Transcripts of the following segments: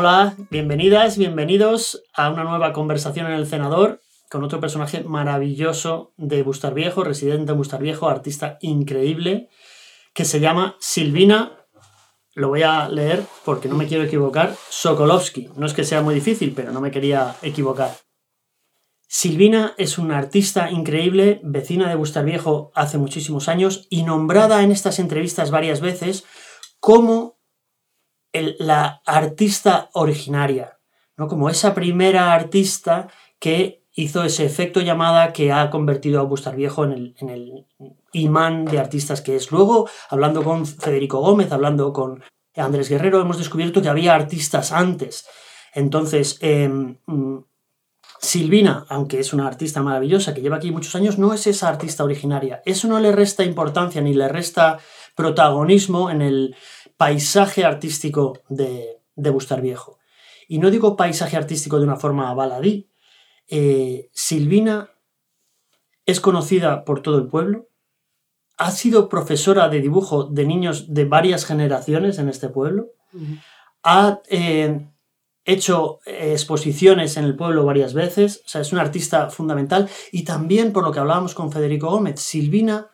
Hola, bienvenidas, bienvenidos a una nueva conversación en el Cenador con otro personaje maravilloso de Bustar Viejo, residente de Bustar Viejo, artista increíble, que se llama Silvina, lo voy a leer porque no me quiero equivocar, Sokolovsky. No es que sea muy difícil, pero no me quería equivocar. Silvina es una artista increíble, vecina de Bustar Viejo hace muchísimos años y nombrada en estas entrevistas varias veces como la artista originaria, ¿no? como esa primera artista que hizo ese efecto llamada que ha convertido a Bustar Viejo en el, imán de artistas que es. Luego, hablando con Federico Gómez, hablando con Andrés Guerrero, hemos descubierto que había artistas antes. Entonces, em, mm, Silvina, aunque es una artista maravillosa que lleva aquí muchos años, no es esa artista originaria. Eso no le resta importancia ni le resta protagonismo en el paisaje artístico de, de Bustar Viejo. Y no digo paisaje artístico de una forma baladí. Eh, Silvina es conocida por todo el pueblo, ha sido profesora de dibujo de niños de varias generaciones en este pueblo, ha eh, hecho eh, exposiciones en el pueblo varias veces, o sea, es una artista fundamental. Y también, por lo que hablábamos con Federico Gómez, Silvina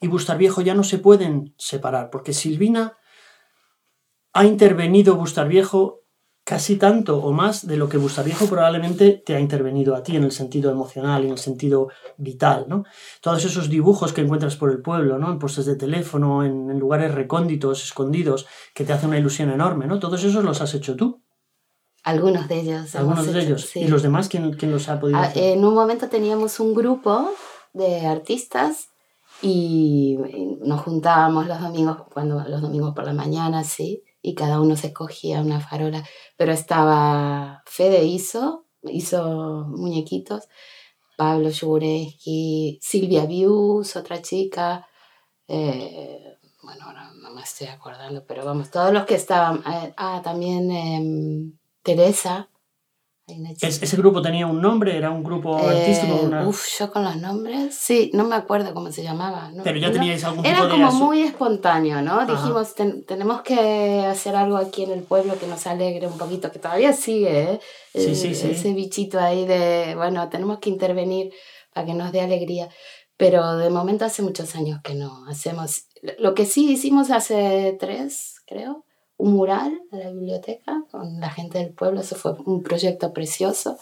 y Bustar Viejo ya no se pueden separar, porque Silvina ha intervenido Bustar Viejo casi tanto o más de lo que Bustar Viejo probablemente te ha intervenido a ti en el sentido emocional y en el sentido vital, ¿no? Todos esos dibujos que encuentras por el pueblo, ¿no? En postes de teléfono, en, lugares recónditos, escondidos, que te hacen una ilusión enorme, ¿no? Todos esos los has hecho tú. Algunos de ellos. Algunos de ellos. ¿Y los demás quién, quién los ha podido ah, hacer? En un momento teníamos un grupo de artistas y nos juntábamos los domingos, cuando los domingos por la mañana, sí, y cada uno se escogía una farola. Pero estaba Fede hizo, hizo muñequitos, Pablo Yugureski, Silvia Bius, otra chica, eh, bueno, ahora no me estoy acordando, pero vamos, todos los que estaban, eh, ah, también em, Teresa. ¿Ese grupo tenía un nombre? ¿Era un grupo eh, artístico? Uf, yo con los nombres, sí, no me acuerdo cómo se llamaba. Pero ya teníais algún tipo Era como muy espontáneo, ¿no? Dijimos, tenemos que hacer algo aquí en el pueblo que nos alegre un poquito, que todavía sigue, ¿eh? Sí, sí, sí. Ese bichito ahí de, bueno, tenemos que intervenir para que nos dé alegría. Pero de momento hace muchos años que no hacemos. Lo que sí hicimos hace tres, creo, un mural en la biblioteca con la gente del pueblo. Eso fue un proyecto precioso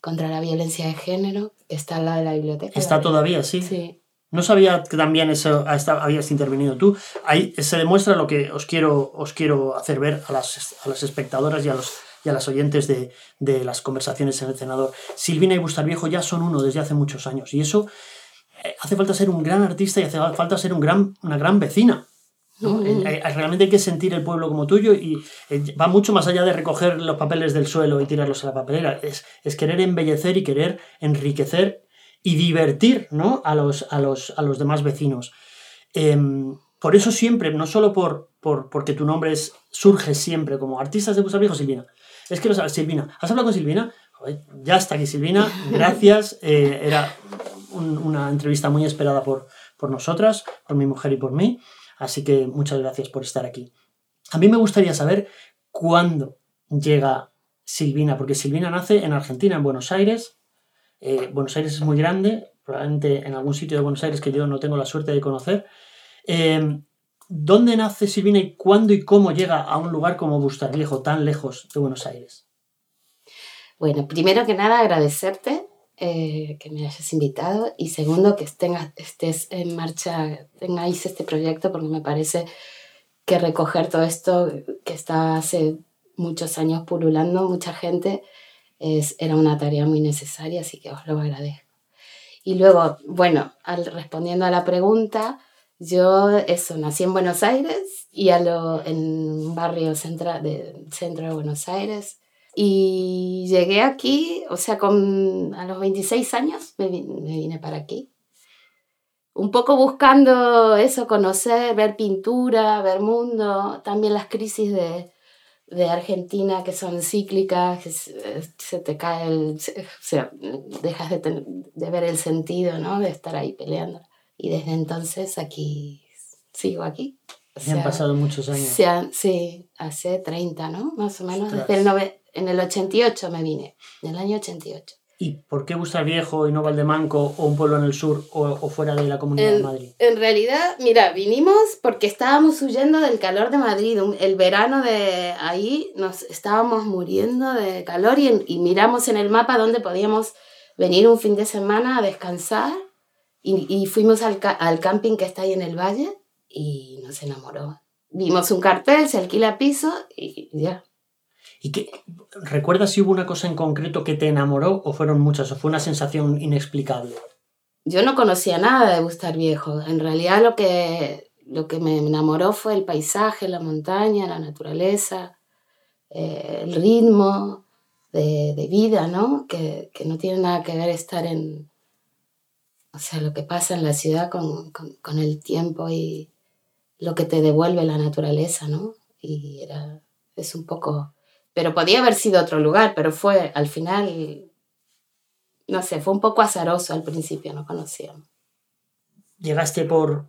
contra la violencia de género que está al lado de la biblioteca. Está todavía, sí. Sí. No sabía que también eso habías intervenido tú. Ahí se demuestra lo que os quiero, os quiero hacer ver a las, a las espectadoras y a, los, y a las oyentes de, de, las conversaciones en el senador. Silvina y Bustar Viejo ya son uno desde hace muchos años y eso eh, hace falta ser un gran artista y hace falta ser un gran, una gran vecina Realmente hay que sentir el pueblo como tuyo y eh, va mucho más allá de recoger los papeles del suelo y tirarlos a la papelera. Es, querer embellecer y querer enriquecer y divertir ¿no? a, los, a, los, a los demás vecinos. Em, por eso siempre, no solo por, por, porque tu nombre es, surge siempre como artistas de Viejo Silvina. Es que lo sabes, Silvina. ¿Has hablado con Silvina? ya está aquí Silvina. Gracias. Eh, era una entrevista muy esperada por, por nosotras, por mi mujer y por mí. Así que muchas gracias por estar aquí. A mí me gustaría saber cuándo llega Silvina, porque Silvina nace en Argentina, en Buenos Aires. Eh, Buenos Aires es muy grande, probablemente en algún sitio de Buenos Aires que yo no tengo la suerte de conocer. Eh, ¿Dónde nace Silvina y cuándo y cómo llega a un lugar como Viejo, tan lejos de Buenos Aires? Bueno, primero que nada agradecerte eh, que me hayas invitado y segundo que estés en marcha, tengáis este proyecto porque me parece que recoger todo esto que está hace muchos años pululando mucha gente es, era una tarea muy necesaria, así que os lo agradezco. Y luego, bueno, al, respondiendo a la pregunta, yo eso, nací en Buenos Aires y a lo, en un barrio centro de, centro de Buenos Aires y llegué aquí, o sea, con, a los 26 años me, vine para aquí. Un poco buscando eso, conocer, ver pintura, ver mundo, también las crisis de, de Argentina que son cíclicas, que se, te cae el... o sea, dejas de, de, ver el sentido, ¿no? De estar ahí peleando. Y desde entonces aquí, sigo aquí. O han pasado muchos años. sí, hace 30, ¿no? Más o menos. Desde el en el 88 me vine, en el año 88. ¿Y por qué Bustar Viejo y no Valdemanco o un pueblo en el sur o, fuera de la Comunidad de Madrid? En realidad, mira, vinimos porque estábamos huyendo del calor de Madrid. El verano de ahí nos estábamos muriendo de calor y, y miramos en el mapa dónde podíamos venir un fin de semana a descansar y, y fuimos al, al camping que está ahí en el valle y nos enamoró. Vimos un cartel, se alquila piso y ya, ¿Y qué, recuerdas si hubo una cosa en concreto que te enamoró o fueron muchas o fue una sensación inexplicable? Yo no conocía nada de Bustar Viejo. En realidad lo que, lo que me enamoró fue el paisaje, la montaña, la naturaleza, eh, el ritmo de, de vida, ¿no? Que, que, no tiene nada que ver estar en... O sea, lo que pasa en la ciudad con, con, con el tiempo y lo que te devuelve la naturaleza, ¿no? Y era, es un poco pero podía haber sido otro lugar, pero fue al final, no sé, fue un poco azaroso al principio, no conocíamos. Llegaste por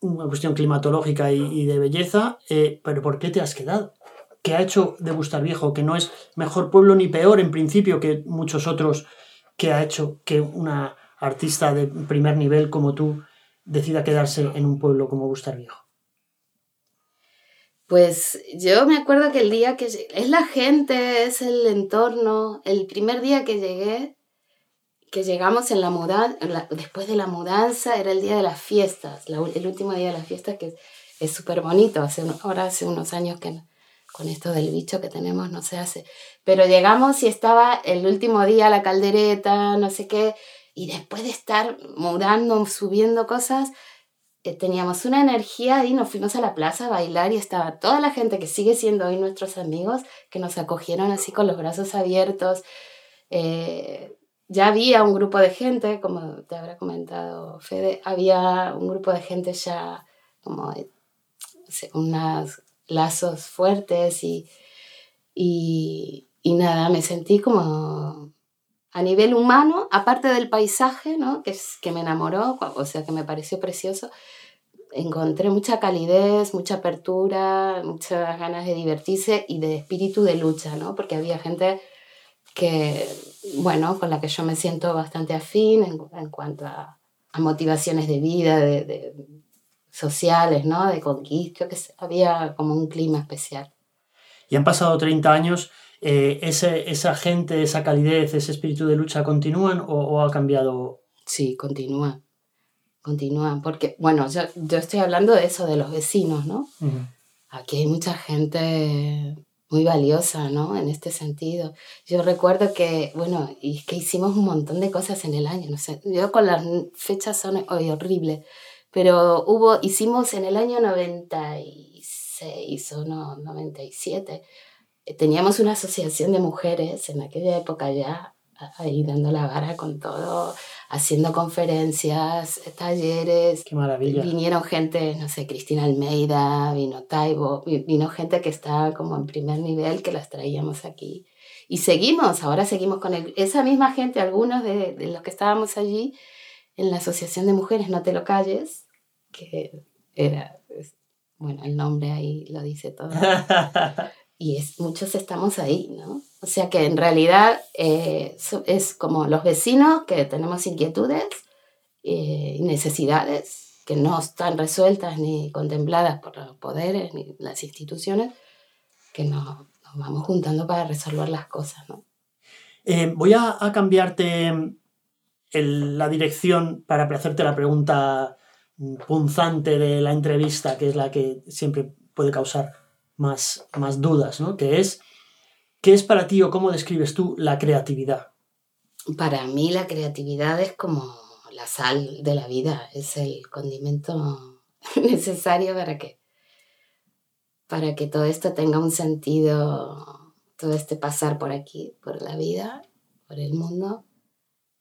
una cuestión climatológica y, de belleza, eh, pero ¿por qué te has quedado? ¿Qué ha hecho de Bustar Viejo? Que no es mejor pueblo ni peor en principio que muchos otros que ha hecho que una artista de primer nivel como tú decida quedarse en un pueblo como Bustar Viejo. Pues yo me acuerdo que el día que es la gente, es el entorno, el primer día que llegué, que llegamos en la mudanza, después de la mudanza, era el día de las fiestas, el último día de las fiestas que es súper bonito, hace, ahora hace unos años que con esto del bicho que tenemos no se hace, pero llegamos y estaba el último día la caldereta, no sé qué, y después de estar mudando, subiendo cosas, teníamos una energía y nos fuimos a la plaza a bailar y estaba toda la gente que sigue siendo hoy nuestros amigos, que nos acogieron así con los brazos abiertos. Eh, ya había un grupo de gente, como te habrá comentado Fede, había un grupo de gente ya como unos lazos fuertes y, y nada, me sentí como a nivel humano, aparte del paisaje, ¿no? que, es, que me enamoró, o sea, que me pareció precioso, encontré mucha calidez, mucha apertura, muchas ganas de divertirse y de espíritu de lucha, ¿no? porque había gente que, bueno, con la que yo me siento bastante afín en, en cuanto a, a, motivaciones de vida, de, de, sociales, ¿no? de conquista, que había como un clima especial. Y han pasado 30 años eh, ese, esa gente, esa calidez, ese espíritu de lucha continúan o, ha cambiado? Sí, continúan. Continúan, porque, bueno, yo, yo, estoy hablando de eso, de los vecinos, ¿no? Aquí hay mucha gente muy valiosa, ¿no? En este sentido. Yo recuerdo que, bueno, y que hicimos un montón de cosas en el año, no sé, yo con las fechas son hoy horribles, pero hubo, hicimos en el año 96 o no, 97, eh, teníamos una asociación de mujeres en aquella época ya, ahí dando la vara con todo, haciendo conferencias, talleres. Qué maravilla. Vinieron gente, no sé, Cristina Almeida, vino Taibo, vino gente que estaba como en primer nivel que las traíamos aquí. Y seguimos, ahora seguimos con esa misma gente, algunos de, de los que estábamos allí en la Asociación de Mujeres No Te Lo Calles, que era, bueno, el nombre ahí lo dice todo. y es, muchos estamos ahí, ¿no? O sea que en realidad eh, es como los vecinos que tenemos inquietudes eh, y necesidades que no están resueltas ni contempladas por los poderes ni las instituciones, que nos, nos vamos juntando para resolver las cosas, ¿no? Eh, voy a, a cambiarte el, la dirección para hacerte la pregunta punzante de la entrevista, que es la que siempre puede causar más, más dudas, ¿no? Que es, ¿qué es para ti o cómo describes tú la creatividad? Para mí la creatividad es como la sal de la vida, es el condimento necesario para que, para que todo esto tenga un sentido, todo este pasar por aquí, por la vida, por el mundo,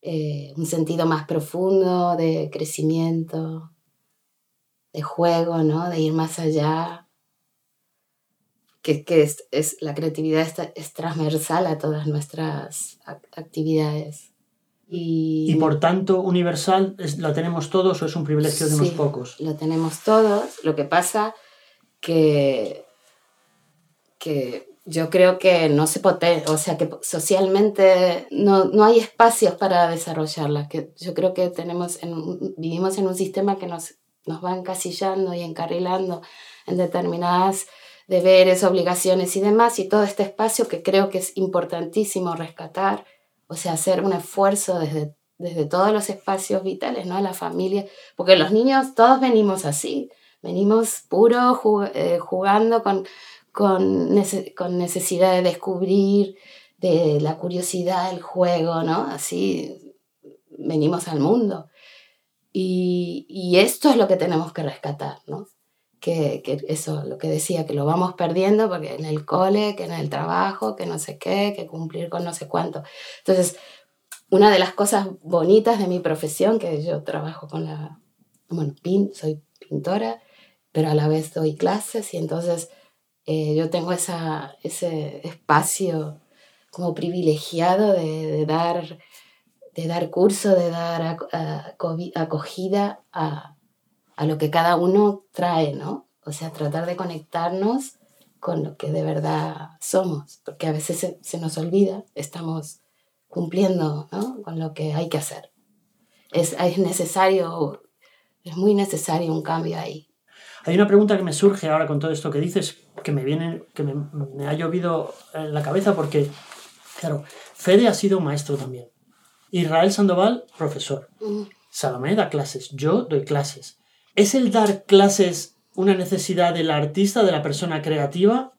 eh, un sentido más profundo de crecimiento, de juego, ¿no? De ir más allá, que, que es, es, la creatividad es, es, transversal a todas nuestras actividades. Y, y por tanto, universal, ¿la tenemos todos o es un privilegio de unos pocos? Lo tenemos todos. Lo que pasa que, que yo creo que no se puede, o sea, que socialmente no, no hay espacios para desarrollarla. Que yo creo que tenemos en, vivimos en un sistema que nos, nos va encasillando y encarrilando en determinadas deberes, obligaciones y demás, y todo este espacio que creo que es importantísimo rescatar, o sea, hacer un esfuerzo desde, desde todos los espacios vitales, ¿no? La familia, porque los niños todos venimos así, venimos puro eh, jugando con, con, con necesidad de descubrir, de la curiosidad, el juego, ¿no? Así venimos al mundo. Y, y, esto es lo que tenemos que rescatar, ¿no? Que, que, eso, lo que decía, que lo vamos perdiendo porque en el cole, que en el trabajo, que no sé qué, que cumplir con no sé cuánto. Entonces, una de las cosas bonitas de mi profesión, que yo trabajo con la, bueno, pin, soy pintora, pero a la vez doy clases y entonces eh, yo tengo esa, ese espacio como privilegiado de, dar, de dar curso, de dar acogida a, a, lo que cada uno trae, ¿no? O sea, tratar de conectarnos con lo que de verdad somos, porque a veces se, se nos olvida, estamos cumpliendo ¿no? con lo que hay que hacer. Es, es necesario, es muy necesario un cambio ahí. Hay una pregunta que me surge ahora con todo esto que dices, que me viene, que me, me ha llovido en la cabeza porque, claro, Fede ha sido maestro también. Israel Sandoval, profesor. Mm. Salomé da clases. Yo doy clases. ¿Es el dar clases una necesidad del artista, de la persona creativa,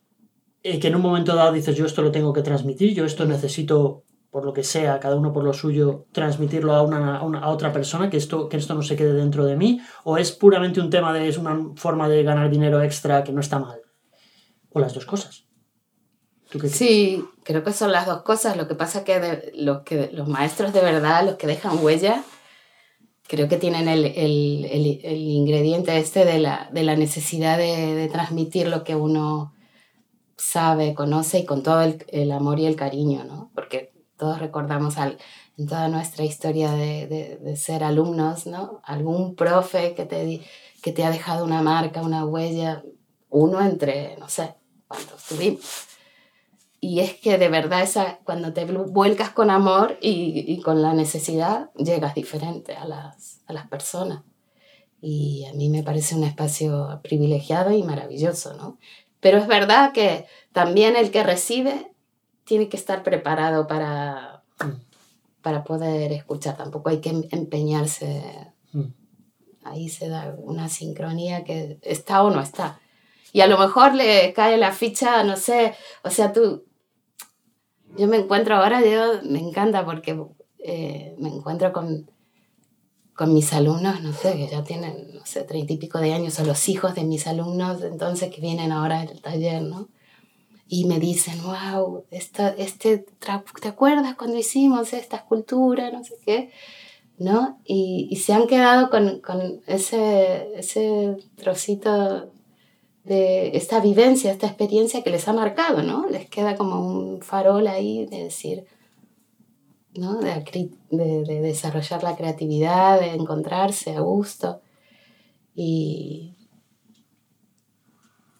eh, que en un momento dado dices, yo esto lo tengo que transmitir, yo esto necesito por lo que sea, cada uno por lo suyo, transmitirlo a, una, a, otra persona, que esto, que esto no se quede dentro de mí? ¿O es puramente un tema de, es una forma de ganar dinero extra que no está mal? ¿O las dos cosas? sí, creo que son las dos cosas. Lo que pasa es que, los, que los maestros de verdad, los que dejan huella, creo que tienen el, el, el, ingrediente este de la, de la necesidad de, de, transmitir lo que uno sabe, conoce y con todo el, amor y el cariño, ¿no? Porque todos recordamos al, en toda nuestra historia de, de, ser alumnos, ¿no? Algún profe que te, que te ha dejado una marca, una huella, uno entre, no sé, cuántos tuvimos. Y es que de verdad esa, cuando te vuelcas con amor y, y con la necesidad, llegas diferente a las, a las personas. Y a mí me parece un espacio privilegiado y maravilloso, ¿no? Pero es verdad que también el que recibe tiene que estar preparado para, para poder escuchar. Tampoco hay que em, empeñarse. Mm. Ahí se da una sincronía que está o no está. Y a lo mejor le cae la ficha, no sé, o sea, tú, yo me encuentro ahora, yo me encanta porque eh, me encuentro con, con mis alumnos, no sé, que ya tienen, no sé, treinta y pico de años, o los hijos de mis alumnos, entonces que vienen ahora al taller, ¿no? y me dicen, wow, esta, este, ¿te acuerdas cuando hicimos esta escultura? No sé qué, ¿no? Y, y se han quedado con, con, ese, ese trocito de esta vivencia, esta experiencia que les ha marcado, ¿no? Les queda como un farol ahí de decir, ¿no? De, de, de desarrollar la creatividad, de encontrarse a gusto. Y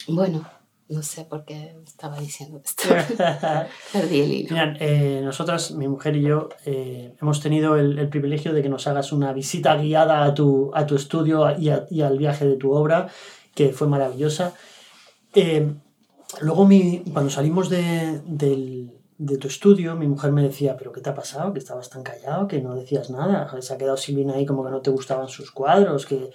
bueno, no sé por qué estaba diciendo esto. Perdí el hilo. eh, nosotras, mi mujer y yo, eh, hemos tenido el, privilegio de que nos hagas una visita guiada a tu, a tu estudio y, y al viaje de tu obra, que fue maravillosa. Eh, luego, mi, cuando salimos de, de, tu estudio, mi mujer me decía, pero ¿qué te ha pasado? Que estabas tan callado, que no decías nada. Se ha quedado Silvina ahí como que no te gustaban sus cuadros, que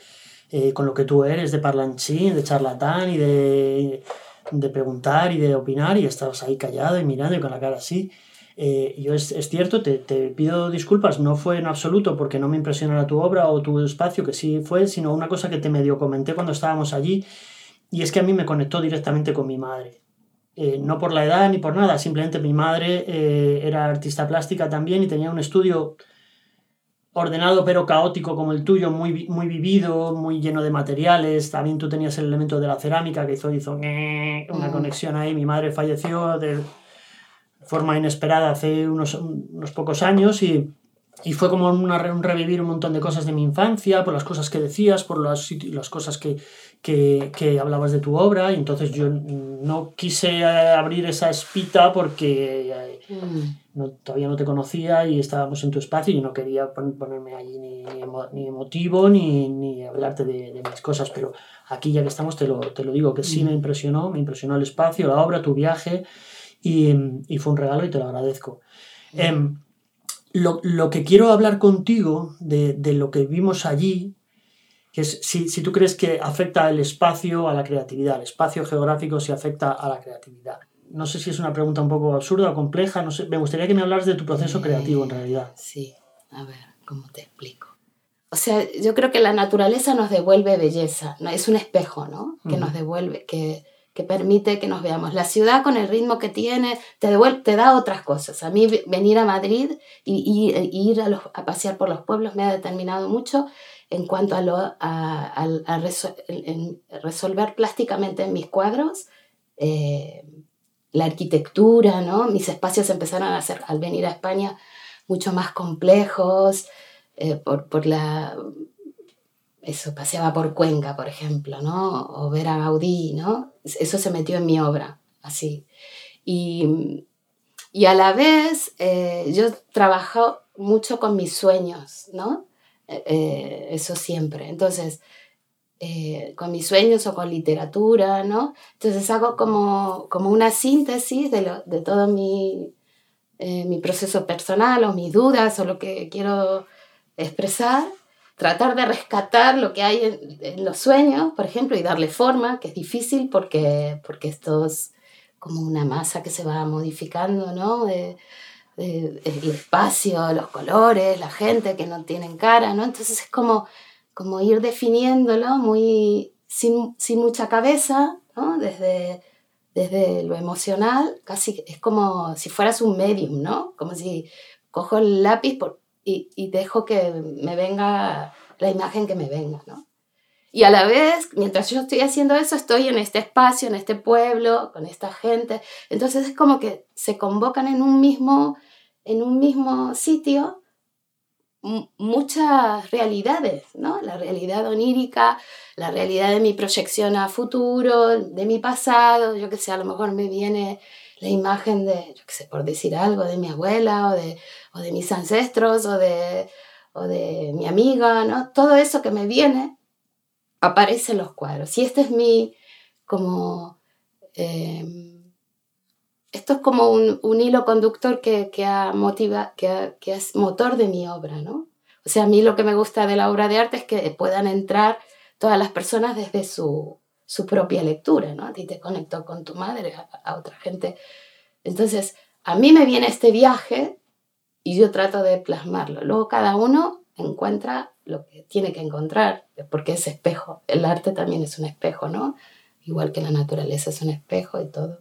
eh, con lo que tú eres de parlanchín, de charlatán y de de preguntar y de opinar y estabas ahí callado y mirando y con la cara así. Eh, yo es, es cierto, te, te, pido disculpas, no fue en absoluto porque no me impresionara tu obra o tu espacio, que sí fue, sino una cosa que te medio comenté cuando estábamos allí, y es que a mí me conectó directamente con mi madre. Eh, no por la edad ni por nada, simplemente mi madre eh, era artista plástica también y tenía un estudio ordenado pero caótico como el tuyo, muy, muy vivido, muy lleno de materiales. También tú tenías el elemento de la cerámica que hizo, hizo una mm. conexión ahí. Mi madre falleció de forma inesperada hace unos, unos pocos años y, y fue como una, un revivir un montón de cosas de mi infancia, por las cosas que decías, por las, las cosas que, que, que, hablabas de tu obra, y entonces yo no quise abrir esa espita porque mm. no, todavía no te conocía y estábamos en tu espacio y no quería ponerme allí ni, ni emotivo ni, ni hablarte de, de, mis cosas, pero aquí ya que estamos te lo, te lo digo, que sí me mm. impresionó, me impresionó el espacio, la obra, tu viaje, y, y fue un regalo y te lo agradezco. Eh, lo, lo, que quiero hablar contigo de, de, lo que vimos allí, que es si, si, tú crees que afecta el espacio a la creatividad, el espacio geográfico si afecta a la creatividad. No sé si es una pregunta un poco absurda o compleja, no sé, me gustaría que me hablaras de tu proceso creativo en realidad. Sí, a ver, ¿cómo te explico? O sea, yo creo que la naturaleza nos devuelve belleza, ¿no? es un espejo, ¿no? Que nos devuelve, que, que permite que nos veamos. La ciudad con el ritmo que tiene te, devuelve, te da otras cosas. A mí venir a Madrid y, ir a, los, a, pasear por los pueblos me ha determinado mucho en cuanto a, lo, a, a resolver plásticamente en mis cuadros eh, la arquitectura, ¿no? Mis espacios empezaron a ser, al venir a España, mucho más complejos eh, por, por la eso, paseaba por Cuenca, por ejemplo, ¿no? O ver a Gaudí, ¿no? Eso se metió en mi obra, así. Y, y a la vez eh, yo trabajo mucho con mis sueños, ¿no? Eh, eh, eso siempre. Entonces, con mis sueños o con literatura, ¿no? Entonces hago como, como una síntesis de, lo, de todo mi, mi proceso personal o mis dudas o lo que quiero expresar tratar de rescatar lo que hay en, los sueños, por ejemplo, y darle forma, que es difícil porque, porque esto es como una masa que se va modificando, ¿no? El espacio, los colores, la gente que no tienen cara, ¿no? Entonces es como, como ir definiéndolo muy, sin, sin mucha cabeza, ¿no? Desde, desde lo emocional, casi es como si fueras un medium, ¿no? Como si cojo el lápiz por, y, dejo que me venga la imagen que me venga, ¿no? Y a la vez, mientras yo estoy haciendo eso, estoy en este espacio, en este pueblo, con esta gente. Entonces es como que se convocan en un mismo, en un mismo sitio muchas realidades, ¿no? La realidad onírica, la realidad de mi proyección a futuro, de mi pasado, yo que sé, a lo mejor me viene la imagen de, yo qué sé, por decir algo, de mi abuela o de, o de mis ancestros o de, o de mi amiga, ¿no? Todo eso que me viene aparece en los cuadros. Y este es mi, como, em, esto es como un, un hilo conductor que, que, ha motiva, que, que es motor de mi obra, ¿no? O sea, a mí lo que me gusta de la obra de arte es que puedan entrar todas las personas desde su, su propia lectura, ¿no? A ti te conectó con tu madre, a, otra gente. Entonces, a mí me viene este viaje y yo trato de plasmarlo. Luego cada uno encuentra lo que tiene que encontrar, porque es espejo. El arte también es un espejo, ¿no? Igual que la naturaleza es un espejo y todo.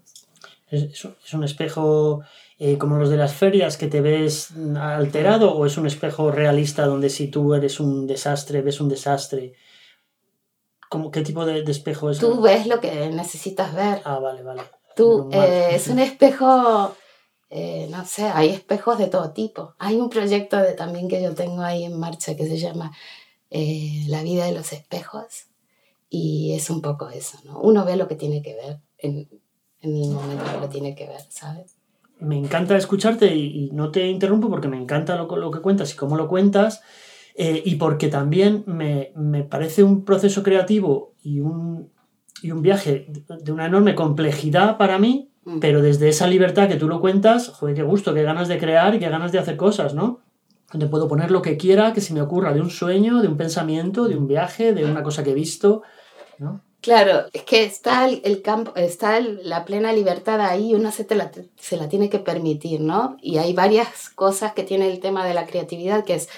¿Es, es un espejo eh, como los de las ferias que te ves alterado o es un espejo realista donde si tú eres un desastre, ves un desastre? ¿Qué tipo de, espejo es? Tú ves lo que necesitas ver. Ah, vale, vale. Tú, eh, es un espejo, eh, no sé, hay espejos de todo tipo. Hay un proyecto de, también que yo tengo ahí en marcha que se llama eh, La vida de los espejos y es un poco eso, ¿no? Uno ve lo que tiene que ver en, en el momento que lo tiene que ver, ¿sabes? Me encanta escucharte y, no te interrumpo porque me encanta lo, lo que cuentas y cómo lo cuentas. Eh, y porque también me, me, parece un proceso creativo y un, y un viaje de una enorme complejidad para mí, mm. pero desde esa libertad que tú lo cuentas, joder, qué gusto, qué ganas de crear y qué ganas de hacer cosas, ¿no? Donde puedo poner lo que quiera que se me ocurra de un sueño, de un pensamiento, de un viaje, de una cosa que he visto, ¿no? Claro, es que está el, campo, está la plena libertad ahí, uno se, la, se la tiene que permitir, ¿no? Y hay varias cosas que tiene el tema de la creatividad, que es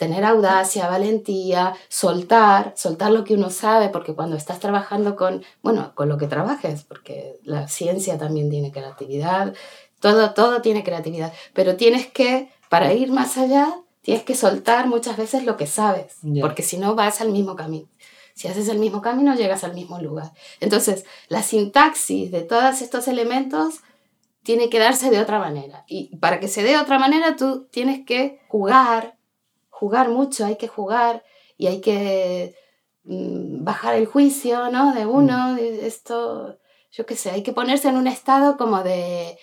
tener audacia, valentía, soltar, soltar lo que uno sabe, porque cuando estás trabajando con, bueno, con lo que trabajes, porque la ciencia también tiene creatividad, todo, todo tiene creatividad, pero tienes que, para ir más allá, tienes que soltar muchas veces lo que sabes, porque si no vas al mismo camino. Si haces el mismo camino, llegas al mismo lugar. Entonces, la sintaxis de todos estos elementos tiene que darse de otra manera. Y para que se dé de otra manera, tú tienes que jugar jugar mucho, hay que jugar y hay que mm, bajar el juicio, ¿no? De uno, esto, yo qué sé, hay que ponerse en un estado como de,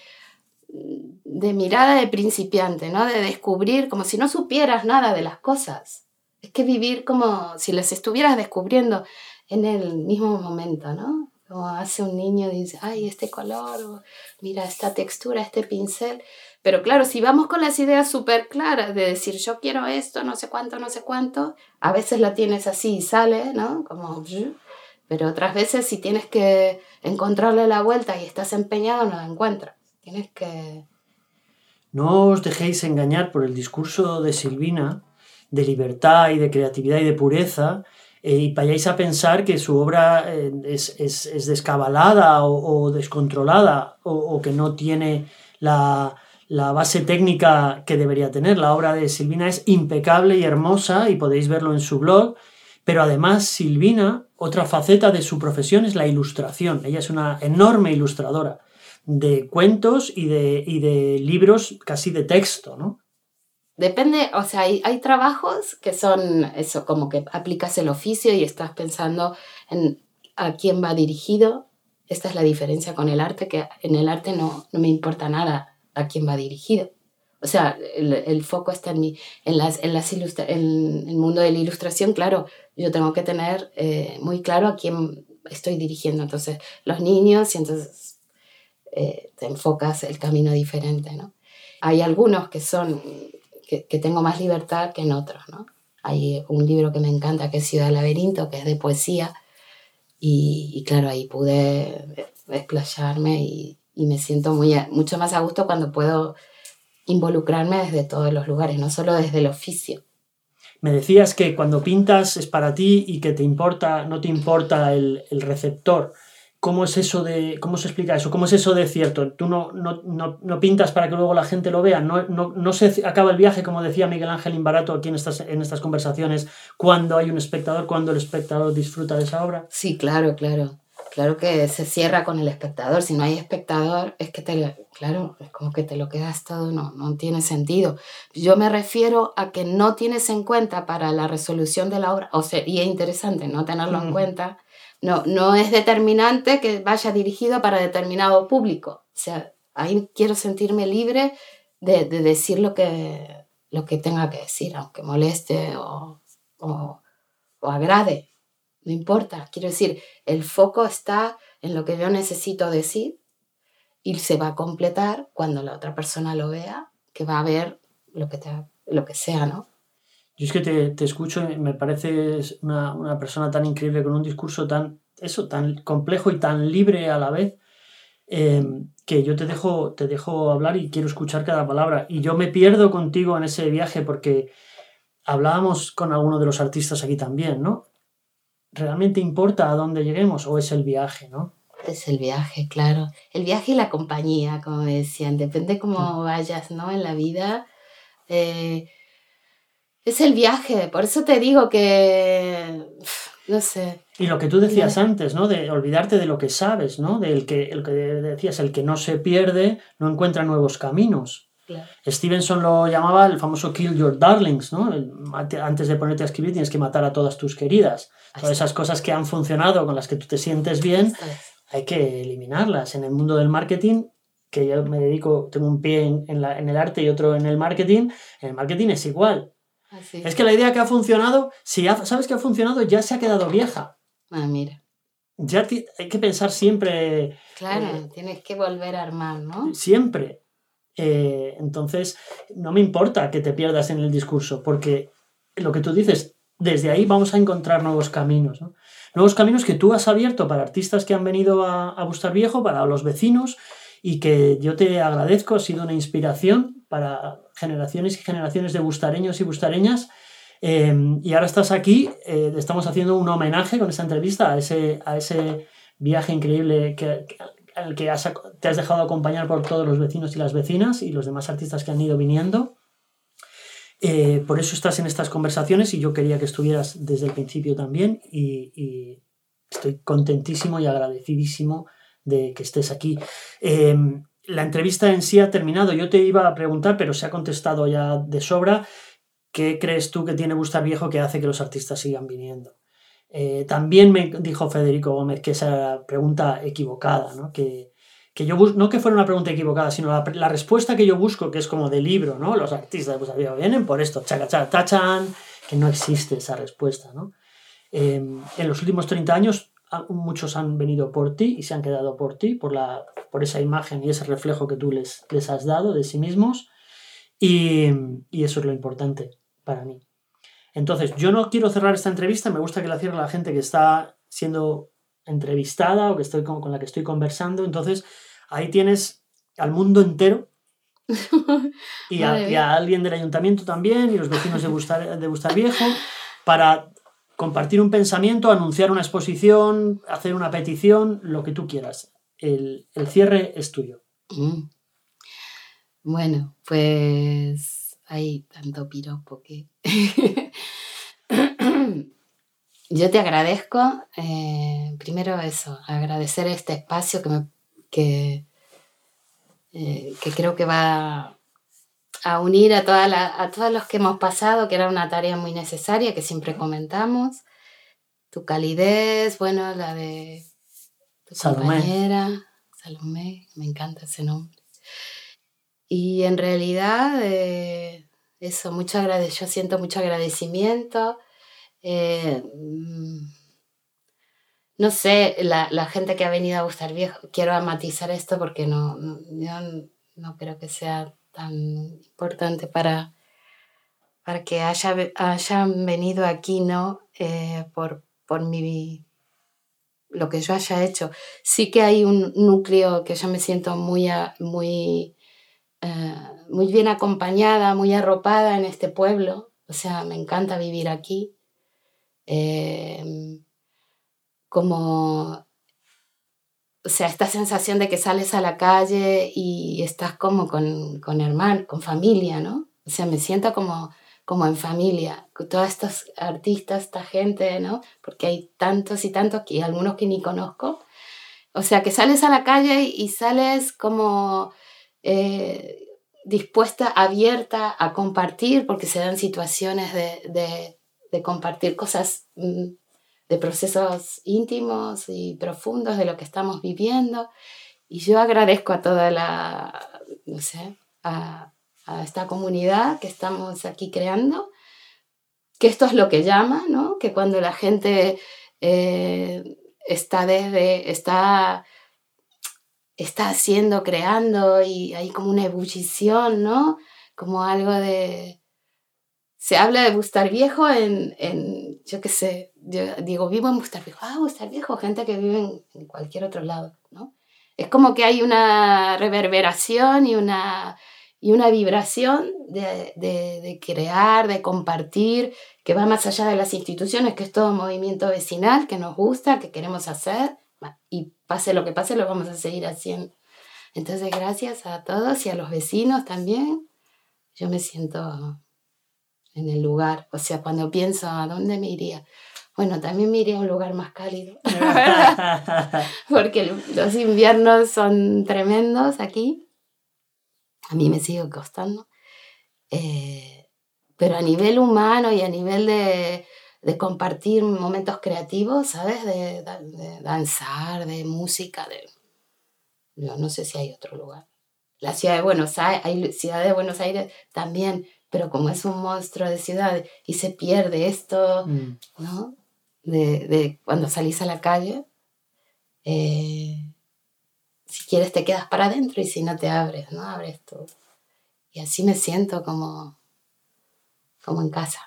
de mirada de principiante, ¿no? De descubrir, como si no supieras nada de las cosas. Es que vivir como si las estuvieras descubriendo en el mismo momento, ¿no? Como hace un niño, dice, ay, este color, mira esta textura, este pincel. Pero claro, si vamos con las ideas súper claras de decir, yo quiero esto, no sé cuánto, no sé cuánto, a veces lo tienes así y sale, ¿no? Como, pero otras veces si tienes que encontrarle la vuelta y estás empeñado, no la encuentras. Tienes que... No os dejéis engañar por el discurso de Silvina de libertad y de creatividad y de pureza, eh, y vayáis a pensar que su obra eh, es, es, descabalada o, descontrolada o, que no tiene la, la, base técnica que debería tener. La obra de Silvina es impecable y hermosa y podéis verlo en su blog, pero además Silvina, otra faceta de su profesión es la ilustración. Ella es una enorme ilustradora de cuentos y de, y de libros casi de texto, ¿no? Depende, o sea, hay, hay, trabajos que son eso, como que aplicas el oficio y estás pensando en a quién va dirigido. Esta es la diferencia con el arte, que en el arte no, no me importa nada a quién va dirigido. O sea, el, el foco está en, mí, en, las, en, las ilustra en el mundo de la ilustración, claro, yo tengo que tener eh, muy claro a quién estoy dirigiendo. Entonces, los niños, y entonces eh, te enfocas el camino diferente, ¿no? Hay algunos que son que, tengo más libertad que en otros, ¿no? Hay un libro que me encanta que es Ciudad Laberinto, que es de poesía, y, claro, ahí pude desplayarme y, me siento muy, mucho más a gusto cuando puedo involucrarme desde todos los lugares, no solo desde el oficio. Me decías que cuando pintas es para ti y que te importa, no te importa el, el receptor. ¿Cómo es eso de, cómo se explica eso? ¿Cómo es eso de cierto? Tú no, no, no, pintas para que luego la gente lo vea, no, no, se acaba el viaje, como decía Miguel Ángel Imbarato aquí en estas, en estas conversaciones, cuando hay un espectador, cuando el espectador disfruta de esa obra. Sí, claro, claro. Claro que se cierra con el espectador. Si no hay espectador, es que te, claro, es como que te lo quedas todo, no, no tiene sentido. Yo me refiero a que no tienes en cuenta para la resolución de la obra, o sería interesante no tenerlo en cuenta, no, no es determinante que vaya dirigido para determinado público. O sea, ahí quiero sentirme libre de, decir lo que, lo que tenga que decir, aunque moleste o, o, agrade. No importa. Quiero decir, el foco está en lo que yo necesito decir y se va a completar cuando la otra persona lo vea, que va a ver lo que, lo que sea, ¿no? Yo es que te, te escucho y me pareces una, una, persona tan increíble, con un discurso tan, eso, tan complejo y tan libre a la vez, eh, que yo te dejo, te dejo hablar y quiero escuchar cada palabra. Y yo me pierdo contigo en ese viaje porque hablábamos con algunos de los artistas aquí también, ¿no? ¿Realmente importa a dónde lleguemos o es el viaje, ¿no? Es el viaje, claro. El viaje y la compañía, como decían, depende cómo vayas, ¿no? En la vida. Eh, es el viaje, por eso te digo que, no sé. Y lo que tú decías antes, ¿no? De olvidarte de lo que sabes, ¿no? Del que, el que decías, el que no se pierde no encuentra nuevos caminos. Stevenson lo llamaba el famoso kill your darlings, ¿no? antes de ponerte a escribir tienes que matar a todas tus queridas. Todas esas cosas que han funcionado, con las que tú te sientes bien, hay que eliminarlas. En el mundo del marketing, que yo me dedico, tengo un pie en, en el arte y otro en el marketing, en el marketing es igual es que la idea que ha funcionado, si sabes que ha funcionado, ya se ha quedado vieja. Ah, mira. Ya hay que pensar siempre. Claro, eh, tienes que volver a armar, ¿no? Siempre. Eh, entonces, no me importa que te pierdas en el discurso, porque lo que tú dices, desde ahí vamos a encontrar nuevos caminos. Nuevos caminos que tú has abierto para artistas que han venido a, a Bustar Viejo, para los vecinos, y que yo te agradezco, ha sido una inspiración para generaciones y generaciones de bustareños y bustareñas. Eh, y ahora estás aquí, eh, estamos haciendo un homenaje con esta entrevista a ese, a ese viaje increíble que, al que te has dejado acompañar por todos los vecinos y las vecinas y los demás artistas que han ido viniendo. Eh, por eso estás en estas conversaciones y yo quería que estuvieras desde el principio también y, estoy contentísimo y agradecidísimo de que estés aquí la entrevista en sí ha terminado. Yo te iba a preguntar, pero se ha contestado ya de sobra, ¿qué crees tú que tiene Bustar Viejo que hace que los artistas sigan viniendo? Eh, también me dijo Federico Gómez que esa era pregunta equivocada, ¿no? Que, que yo no que fuera una pregunta equivocada, sino la, la, respuesta que yo busco, que es como de libro, ¿no? Los artistas Viejo vienen por esto, chaca, tachan, que no existe esa respuesta, ¿no? Eh, en los últimos 30 años muchos han venido por ti y se han quedado por ti, por, la, por esa imagen y ese reflejo que tú les, les has dado de sí mismos. Y, y, eso es lo importante para mí. Entonces, yo no quiero cerrar esta entrevista, me gusta que la cierre la gente que está siendo entrevistada o que estoy con, con la que estoy conversando. Entonces, ahí tienes al mundo entero y, a, y, a, alguien del ayuntamiento también y los vecinos de Bustar, de Bustar Viejo para compartir un pensamiento, anunciar una exposición, hacer una petición, lo que tú quieras. El, el cierre es tuyo. Mm. Bueno, pues hay tanto piropo que... Yo te agradezco, eh, primero eso, agradecer este espacio que, me, que, eh, que creo que va a unir a, toda la, a todos los que hemos pasado, que era una tarea muy necesaria, que siempre comentamos. Tu calidez, bueno, la de tu Salomé. compañera, Salomé, me encanta ese nombre. Y en realidad, eh, eso, mucho agrade yo siento mucho agradecimiento. Eh, no sé, la, la, gente que ha venido a Gustar Viejo, quiero matizar esto porque no, no, no creo que sea tan importante para, para que haya, hayan venido aquí, ¿no? Eh, por, por mi, lo que yo haya hecho. Sí que hay un núcleo que yo me siento muy, muy, eh, muy bien acompañada, muy arropada en este pueblo. O sea, me encanta vivir aquí. Eh, como o sea, esta sensación de que sales a la calle y estás como con, con hermanos, con familia, ¿no? O sea, me siento como, como en familia, con todos estos artistas, esta gente, ¿no? Porque hay tantos y tantos y algunos que ni conozco. O sea, que sales a la calle y sales como eh, dispuesta, abierta a compartir, porque se dan situaciones de, de, de compartir cosas mmm, de procesos íntimos y profundos de lo que estamos viviendo. Y yo agradezco a toda la, no sé, a, a esta comunidad que estamos aquí creando, que esto es lo que llama, ¿no? Que cuando la gente eh, está desde, está, está haciendo, creando y hay como una ebullición, ¿no? Como algo de... Se habla de Bustar Viejo en, en yo qué sé, yo digo, vivo en Bustar Viejo. Ah, Bustar Viejo, gente que vive en, cualquier otro lado, ¿no? Es como que hay una reverberación y una, y una vibración de, de, crear, de compartir, que va más allá de las instituciones, que es todo movimiento vecinal que nos gusta, que queremos hacer, y pase lo que pase, lo vamos a seguir haciendo. Entonces, gracias a todos y a los vecinos también. Yo me siento en el lugar, o sea, cuando pienso a dónde me iría, bueno, también me iría a un lugar más cálido, porque los inviernos son tremendos aquí, a mí me sigue costando, eh, pero a nivel humano y a nivel de, de compartir momentos creativos, ¿sabes? De, de, danzar, de música, de... Yo no sé si hay otro lugar. La ciudad de Buenos Aires, hay ciudad de Buenos Aires también, pero como es un monstruo de ciudad y se pierde esto, mm. ¿no? de, de cuando salís a la calle, eh, si quieres te quedas para adentro y si no te abres, ¿no? Abres tú. Y así me siento como, como en casa.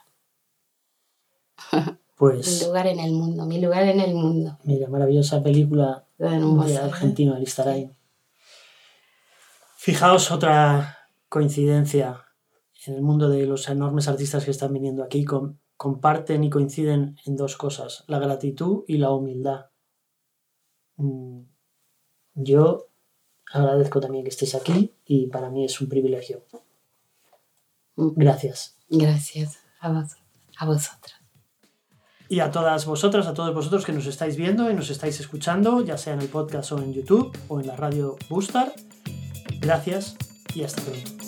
Pues. mi lugar en el mundo, mi lugar en el mundo. Mira, maravillosa película de argentino, Alistarain. Fijaos otra coincidencia en el mundo de los enormes artistas que están viniendo aquí comparten y coinciden en dos cosas, la gratitud y la humildad. Mm, yo agradezco también que estéis aquí y para mí es un privilegio. Gracias. Gracias a, vos, a vosotras. Y a todas vosotras, a todos vosotros que nos estáis viendo y nos estáis escuchando, ya sea en el podcast o en YouTube o en la radio Boostar. Gracias y hasta pronto.